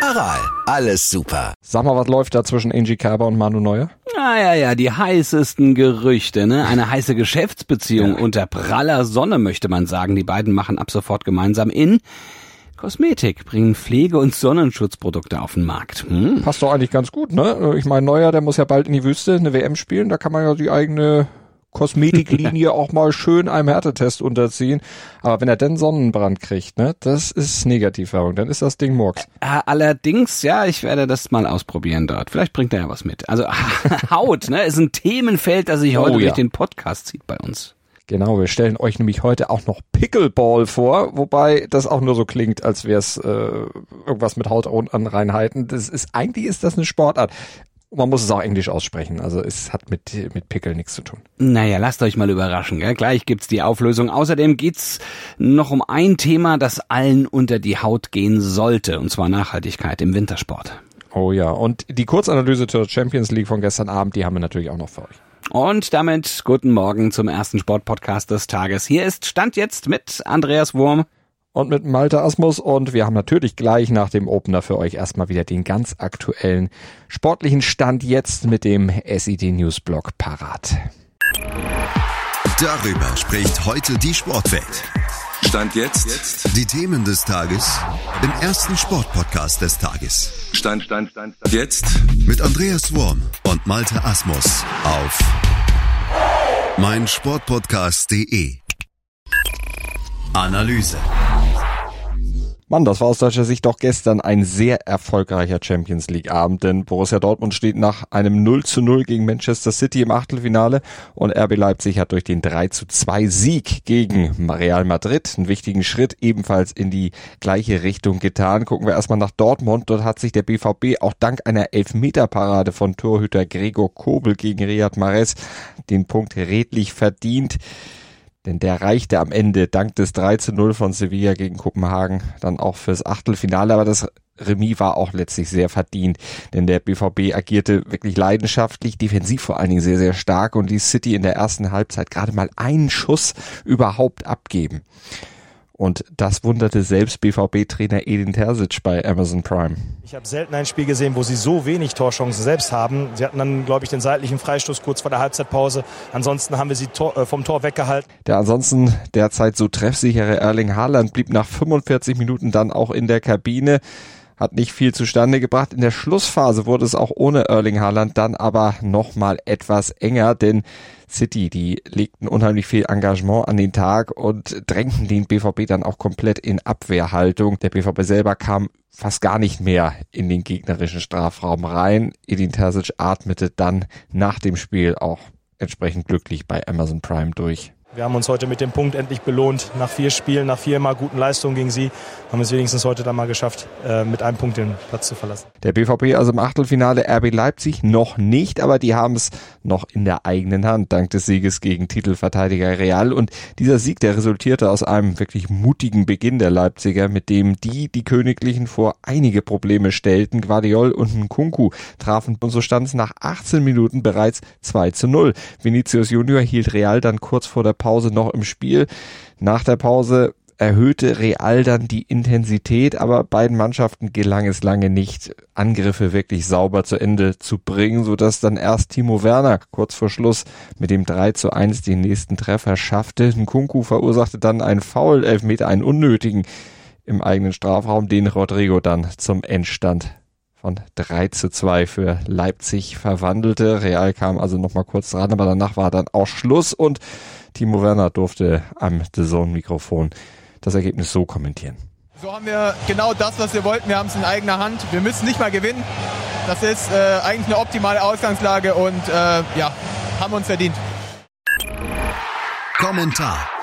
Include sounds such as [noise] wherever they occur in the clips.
Aral, alles super. Sag mal, was läuft da zwischen Angie Kerber und Manu Neuer? Ah, ja, ja, die heißesten Gerüchte, ne? Eine heiße Geschäftsbeziehung ja. unter praller Sonne, möchte man sagen. Die beiden machen ab sofort gemeinsam in Kosmetik, bringen Pflege- und Sonnenschutzprodukte auf den Markt. Hm. Passt doch eigentlich ganz gut, ne? Ich meine, Neuer, der muss ja bald in die Wüste eine WM spielen, da kann man ja die eigene Kosmetiklinie auch mal schön einem Härtetest unterziehen. Aber wenn er denn Sonnenbrand kriegt, ne, das ist Negativwerbung, dann ist das Ding Murks. Äh, allerdings, ja, ich werde das mal ausprobieren dort. Vielleicht bringt er ja was mit. Also [laughs] Haut, ne, ist ein Themenfeld, das sich heute oh, ja. durch den Podcast zieht bei uns. Genau, wir stellen euch nämlich heute auch noch Pickleball vor, wobei das auch nur so klingt, als wäre es äh, irgendwas mit Hautanreinheiten. Das ist eigentlich ist das eine Sportart. Man muss es auch englisch aussprechen, also es hat mit, mit Pickel nichts zu tun. Naja, lasst euch mal überraschen, gell? gleich gibt's die Auflösung. Außerdem geht's noch um ein Thema, das allen unter die Haut gehen sollte, und zwar Nachhaltigkeit im Wintersport. Oh ja, und die Kurzanalyse zur Champions League von gestern Abend, die haben wir natürlich auch noch für euch. Und damit guten Morgen zum ersten Sportpodcast des Tages. Hier ist Stand jetzt mit Andreas Wurm und mit Malte Asmus und wir haben natürlich gleich nach dem Opener für euch erstmal wieder den ganz aktuellen sportlichen Stand jetzt mit dem SID Newsblog parat. Darüber spricht heute die Sportwelt. Stand jetzt. Die Themen des Tages im ersten Sportpodcast des Tages. Stand, Stand, Stand, Stand. Jetzt mit Andreas Worm und Malte Asmus auf meinsportpodcast.de. Analyse. Mann, das war aus deutscher Sicht doch gestern ein sehr erfolgreicher Champions League Abend, denn Borussia Dortmund steht nach einem 0 zu 0 gegen Manchester City im Achtelfinale und RB Leipzig hat durch den 3 zu 2 Sieg gegen Real Madrid einen wichtigen Schritt ebenfalls in die gleiche Richtung getan. Gucken wir erstmal nach Dortmund. Dort hat sich der BVB auch dank einer Elfmeterparade von Torhüter Gregor Kobel gegen Riyad Mahrez den Punkt redlich verdient. Denn der reichte am Ende dank des 3 zu 0 von Sevilla gegen Kopenhagen dann auch fürs Achtelfinale. Aber das Remis war auch letztlich sehr verdient, denn der BVB agierte wirklich leidenschaftlich, defensiv vor allen Dingen sehr, sehr stark und ließ City in der ersten Halbzeit gerade mal einen Schuss überhaupt abgeben. Und das wunderte selbst BVB-Trainer Edin Terzic bei Amazon Prime. Ich habe selten ein Spiel gesehen, wo sie so wenig Torchancen selbst haben. Sie hatten dann, glaube ich, den seitlichen Freistoß kurz vor der Halbzeitpause. Ansonsten haben wir sie Tor, äh, vom Tor weggehalten. Der ansonsten derzeit so treffsichere Erling Haaland blieb nach 45 Minuten dann auch in der Kabine hat nicht viel zustande gebracht. In der Schlussphase wurde es auch ohne Erling Haaland dann aber nochmal etwas enger, denn City, die legten unheimlich viel Engagement an den Tag und drängten den BVB dann auch komplett in Abwehrhaltung. Der BVB selber kam fast gar nicht mehr in den gegnerischen Strafraum rein. Edin Terzic atmete dann nach dem Spiel auch entsprechend glücklich bei Amazon Prime durch. Wir haben uns heute mit dem Punkt endlich belohnt. Nach vier Spielen, nach viermal guten Leistungen gegen sie, haben wir es wenigstens heute dann mal geschafft, äh, mit einem Punkt den Platz zu verlassen. Der BVB also im Achtelfinale RB Leipzig noch nicht, aber die haben es noch in der eigenen Hand, dank des Sieges gegen Titelverteidiger Real. Und dieser Sieg, der resultierte aus einem wirklich mutigen Beginn der Leipziger, mit dem die die Königlichen vor einige Probleme stellten. Guardiol und Nkunku trafen und so stand es nach 18 Minuten bereits 2 zu 0. Vinicius Junior hielt Real dann kurz vor der Pause noch im Spiel. Nach der Pause erhöhte Real dann die Intensität, aber beiden Mannschaften gelang es lange nicht, Angriffe wirklich sauber zu Ende zu bringen, sodass dann erst Timo Werner kurz vor Schluss mit dem 3 zu 1 den nächsten Treffer schaffte. Nkunku verursachte dann einen Foul-Elfmeter, einen unnötigen im eigenen Strafraum, den Rodrigo dann zum Endstand von 3 zu 2 für Leipzig verwandelte. Real kam also nochmal kurz dran, aber danach war dann auch Schluss und Timo Werner durfte am The Zone Mikrofon das Ergebnis so kommentieren. So haben wir genau das, was wir wollten. Wir haben es in eigener Hand. Wir müssen nicht mal gewinnen. Das ist äh, eigentlich eine optimale Ausgangslage und äh, ja, haben uns verdient. Kommentar.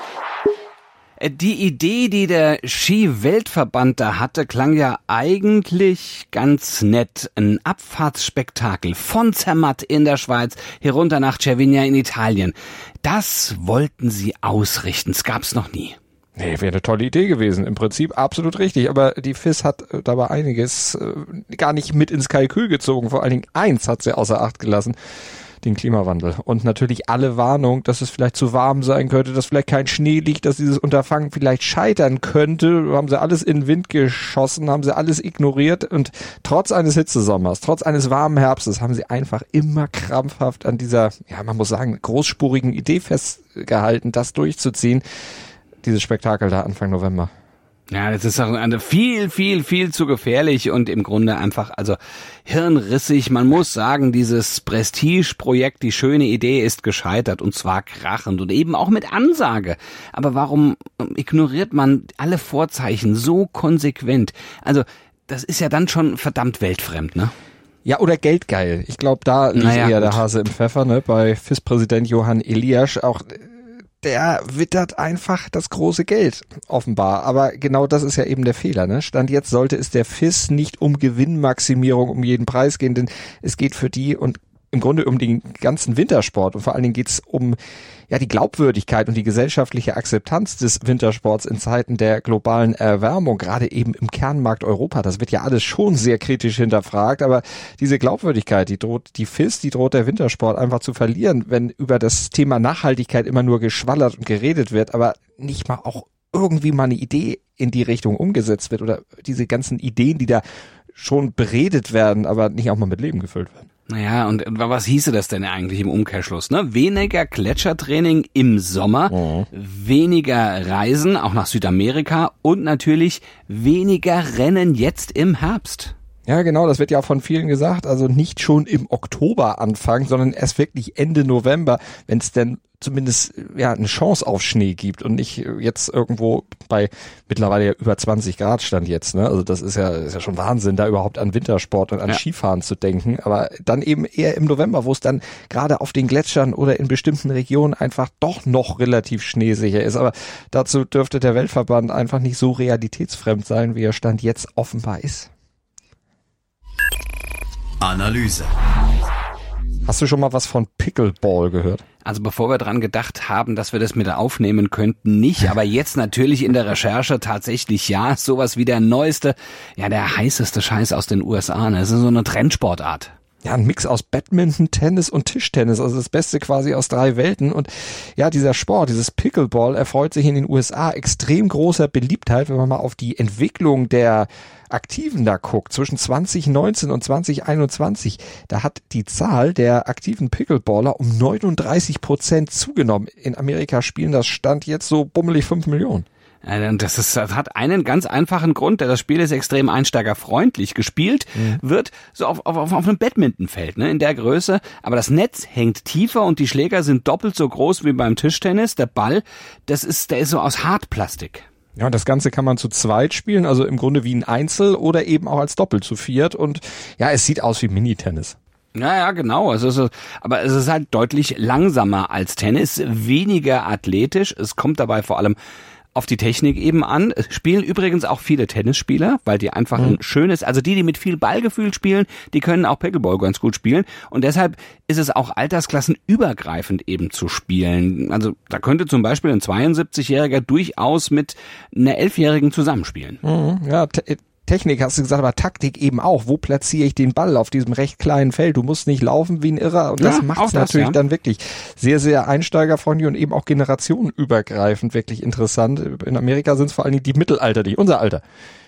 Äh, die Idee, die der Ski-Weltverband da hatte, klang ja eigentlich ganz nett. Ein Abfahrtsspektakel von Zermatt in der Schweiz herunter nach Cervinia in Italien. Das wollten sie ausrichten. Das gab's noch nie. Nee, wäre eine tolle Idee gewesen. Im Prinzip absolut richtig. Aber die FIS hat äh, dabei einiges äh, gar nicht mit ins Kalkül gezogen. Vor allen Dingen eins hat sie außer Acht gelassen den Klimawandel. Und natürlich alle Warnung, dass es vielleicht zu warm sein könnte, dass vielleicht kein Schnee liegt, dass dieses Unterfangen vielleicht scheitern könnte. Haben sie alles in den Wind geschossen, haben sie alles ignoriert und trotz eines Hitzesommers, trotz eines warmen Herbstes haben sie einfach immer krampfhaft an dieser, ja, man muss sagen, großspurigen Idee festgehalten, das durchzuziehen dieses Spektakel da Anfang November. Ja, das ist auch eine viel, viel, viel zu gefährlich und im Grunde einfach, also hirnrissig. Man muss sagen, dieses Prestige-Projekt, die schöne Idee ist gescheitert und zwar krachend und eben auch mit Ansage. Aber warum ignoriert man alle Vorzeichen so konsequent? Also, das ist ja dann schon verdammt weltfremd, ne? Ja, oder geldgeil. Ich glaube, da liegt naja, eher gut. der Hase im Pfeffer, ne? Bei FIS-Präsident Johann Eliasch. Auch der wittert einfach das große Geld, offenbar. Aber genau das ist ja eben der Fehler. Ne? Stand jetzt sollte es der FIS nicht um Gewinnmaximierung um jeden Preis gehen, denn es geht für die und im Grunde um den ganzen Wintersport und vor allen Dingen geht es um ja die Glaubwürdigkeit und die gesellschaftliche Akzeptanz des Wintersports in Zeiten der globalen Erwärmung, gerade eben im Kernmarkt Europa. Das wird ja alles schon sehr kritisch hinterfragt, aber diese Glaubwürdigkeit, die droht die FIS, die droht der Wintersport einfach zu verlieren, wenn über das Thema Nachhaltigkeit immer nur geschwallert und geredet wird, aber nicht mal auch irgendwie mal eine Idee in die Richtung umgesetzt wird oder diese ganzen Ideen, die da schon beredet werden, aber nicht auch mal mit Leben gefüllt werden. Naja, und was hieße das denn eigentlich im Umkehrschluss? Ne? Weniger Gletschertraining im Sommer, oh. weniger Reisen, auch nach Südamerika und natürlich weniger Rennen jetzt im Herbst. Ja, genau, das wird ja auch von vielen gesagt. Also nicht schon im Oktober anfangen, sondern erst wirklich Ende November, wenn es denn zumindest ja eine Chance auf Schnee gibt und nicht jetzt irgendwo bei mittlerweile ja über 20 Grad stand jetzt. Ne? Also das ist ja, ist ja schon Wahnsinn, da überhaupt an Wintersport und an ja. Skifahren zu denken. Aber dann eben eher im November, wo es dann gerade auf den Gletschern oder in bestimmten Regionen einfach doch noch relativ schneesicher ist. Aber dazu dürfte der Weltverband einfach nicht so realitätsfremd sein, wie er Stand jetzt offenbar ist. Analyse. Hast du schon mal was von Pickleball gehört? Also bevor wir dran gedacht haben, dass wir das mit aufnehmen könnten, nicht. Aber jetzt natürlich in der Recherche tatsächlich ja. Sowas wie der neueste, ja der heißeste Scheiß aus den USA. Ne? Das ist so eine Trendsportart ja, ein Mix aus Badminton, Tennis und Tischtennis, also das Beste quasi aus drei Welten. Und ja, dieser Sport, dieses Pickleball erfreut sich in den USA extrem großer Beliebtheit, wenn man mal auf die Entwicklung der Aktiven da guckt, zwischen 2019 und 2021, da hat die Zahl der aktiven Pickleballer um 39 Prozent zugenommen. In Amerika spielen das Stand jetzt so bummelig 5 Millionen. Das, ist, das hat einen ganz einfachen Grund, der das Spiel ist extrem einsteigerfreundlich gespielt, mhm. wird so auf, auf, auf einem Badmintonfeld, ne, in der Größe, aber das Netz hängt tiefer und die Schläger sind doppelt so groß wie beim Tischtennis. Der Ball, das ist, der ist so aus Hartplastik. Ja, das Ganze kann man zu zweit spielen, also im Grunde wie ein Einzel oder eben auch als Doppel zu viert und ja, es sieht aus wie Minitennis. Ja, ja, genau. Es ist, aber es ist halt deutlich langsamer als Tennis, weniger athletisch. Es kommt dabei vor allem auf die Technik eben an. Es spielen übrigens auch viele Tennisspieler, weil die einfach mhm. ein schönes, also die, die mit viel Ballgefühl spielen, die können auch Pickleball ganz gut spielen. Und deshalb ist es auch altersklassenübergreifend eben zu spielen. Also da könnte zum Beispiel ein 72-Jähriger durchaus mit einer Elfjährigen zusammenspielen. Mhm, ja, Technik hast du gesagt, aber Taktik eben auch. Wo platziere ich den Ball auf diesem recht kleinen Feld? Du musst nicht laufen wie ein Irrer und das ja, macht es natürlich ja. dann wirklich sehr, sehr einsteigerfreundlich und eben auch generationenübergreifend wirklich interessant. In Amerika sind es vor allen Dingen die Mittelalterlichen, unser Alter.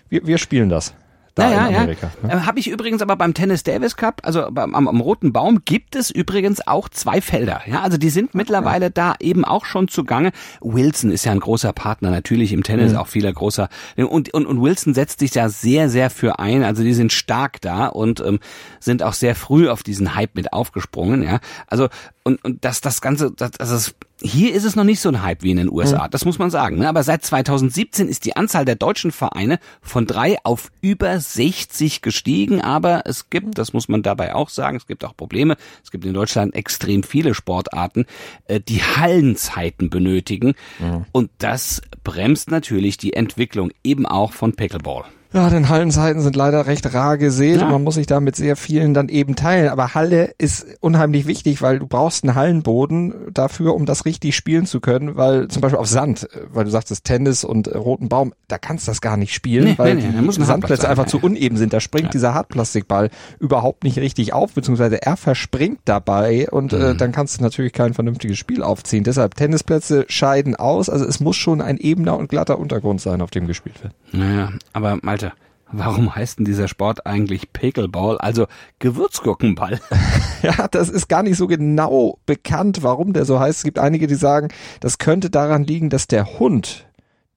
Wir, wir spielen das da ja, in Amerika. Ja. Ne? Äh, Habe ich übrigens aber beim Tennis Davis Cup, also am, am, Roten Baum, gibt es übrigens auch zwei Felder. Ja, also die sind mittlerweile ja. da eben auch schon zugange. Wilson ist ja ein großer Partner, natürlich im Tennis mhm. auch vieler großer. Und, und, und Wilson setzt sich ja sehr, sehr für ein. Also die sind stark da und ähm, sind auch sehr früh auf diesen Hype mit aufgesprungen. Ja, also und, und das, das Ganze, das, das ist hier ist es noch nicht so ein Hype wie in den USA, mhm. das muss man sagen. Ne? Aber seit 2017 ist die Anzahl der deutschen Vereine von drei auf über 60 gestiegen. Aber es gibt, das muss man dabei auch sagen, es gibt auch Probleme. Es gibt in Deutschland extrem viele Sportarten, äh, die Hallenzeiten benötigen. Mhm. Und das bremst natürlich die Entwicklung eben auch von Pickleball. Ja, denn Hallenzeiten sind leider recht rar gesät Ja. und man muss sich da mit sehr vielen dann eben teilen. Aber Halle ist unheimlich wichtig, weil du brauchst einen Hallenboden dafür, um das richtig spielen zu können, weil zum Beispiel auf Sand, äh, weil du sagtest Tennis und äh, roten Baum, da kannst du das gar nicht spielen, Nee, weil nee, nee, die Sandplätze sein, einfach ja, zu ja. uneben sind. Da springt dieser Hartplastikball überhaupt nicht richtig auf, beziehungsweise er verspringt dabei und äh, Mhm. dann kannst du natürlich kein vernünftiges Spiel aufziehen. Deshalb Tennisplätze scheiden aus, also es muss schon ein ebener und glatter Untergrund sein, auf dem gespielt wird. Naja, aber Malte, warum heißt denn dieser Sport eigentlich Pickleball, also Gewürzgurkenball? [laughs] [laughs] Ja, das ist gar nicht so genau bekannt, warum der so heißt. Es gibt einige, die sagen, das könnte daran liegen, dass der Hund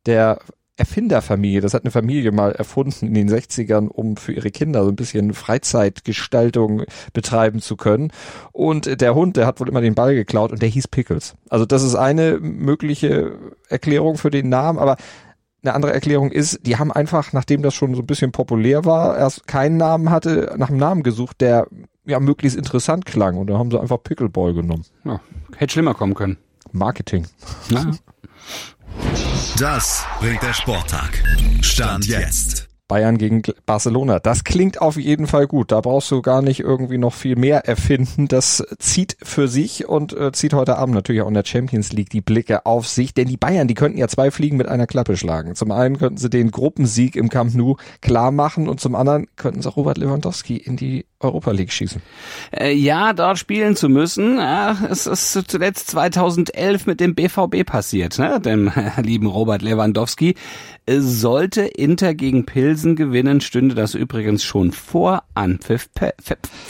der Erfinderfamilie, das hat eine Familie mal erfunden in den 60ern, um für ihre Kinder so ein bisschen Freizeitgestaltung betreiben zu können. Und der Hund, der hat wohl immer den Ball geklaut und der hieß Pickles. Also das ist eine mögliche Erklärung für den Namen, aber eine andere Erklärung ist, die haben einfach, nachdem das schon so ein bisschen populär war, erst keinen Namen hatte, nach einem Namen gesucht, der ja möglichst interessant klang. Und da haben sie einfach Pickleball genommen. Ja, hätte schlimmer kommen können. Marketing. Na, Das bringt der Sporttag. Stand jetzt. Bayern gegen Barcelona. Das klingt auf jeden Fall gut. Da brauchst du gar nicht irgendwie noch viel mehr erfinden. Das zieht für sich und äh, zieht heute Abend natürlich auch in der Champions League die Blicke auf sich. Denn die Bayern, die könnten ja zwei Fliegen mit einer Klappe schlagen. Zum einen könnten sie den Gruppensieg im Camp Nou klar machen und zum anderen könnten sie auch Robert Lewandowski in die Europa League schießen. äh, ja, dort spielen zu müssen, es ist zuletzt 2011 mit dem BVB passiert, ne? dem [laughs] lieben Robert Lewandowski. Äh, Sollte Inter gegen Pilsen gewinnen, stünde das übrigens schon vor Anpfiff,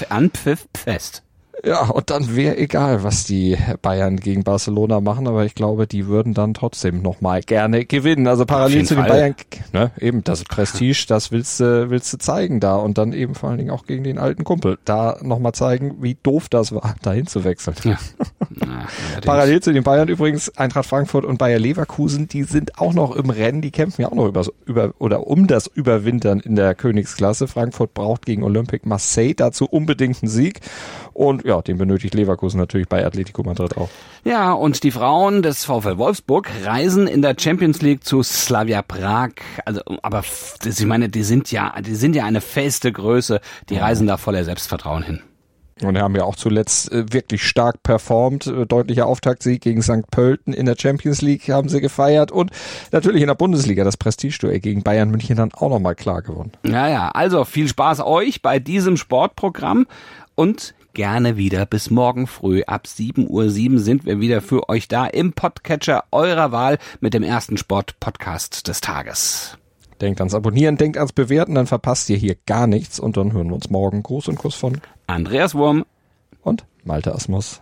Anpfiff fest. Ja, und dann wäre egal, was die Bayern gegen Barcelona machen, aber ich glaube, die würden dann trotzdem nochmal gerne gewinnen. Also parallel zu den Fall. Bayern, ne, eben das Prestige, das willst du, willst du zeigen da und dann eben vor allen Dingen auch gegen den alten Kumpel. Da nochmal zeigen, wie doof das war, [laughs] dahin zu wechseln. Ja. [laughs] Na. Parallel zu den Bayern übrigens, Eintracht Frankfurt und Bayer Leverkusen, die sind auch noch im Rennen, die kämpfen ja auch noch über, über oder um das Überwintern in der Königsklasse. Frankfurt braucht gegen Olympique Marseille dazu unbedingt einen Sieg und ja, den benötigt Leverkusen natürlich bei Atletico Madrid auch. Ja, und die Frauen des VfL Wolfsburg reisen in der Champions League zu Slavia Prag. Also, aber ich meine, die sind ja, die sind ja eine feste Größe. Die reisen da voller Selbstvertrauen hin. Und haben ja auch zuletzt äh, wirklich stark performt. Äh, deutlicher Auftaktsieg gegen St. Pölten in der Champions League haben sie gefeiert. Und natürlich in der Bundesliga das Prestigeduell gegen Bayern München dann auch nochmal klar gewonnen. Ja, ja, also viel Spaß euch bei diesem Sportprogramm und gerne wieder bis morgen früh ab 7.07 Uhr sind wir wieder für euch da im Podcatcher eurer Wahl mit dem ersten Sport-Podcast des Tages. Denkt ans Abonnieren, denkt ans Bewerten, dann verpasst ihr hier gar nichts. Und dann hören wir uns morgen. Gruß und Kuss von Andreas Wurm. und Malte Asmus.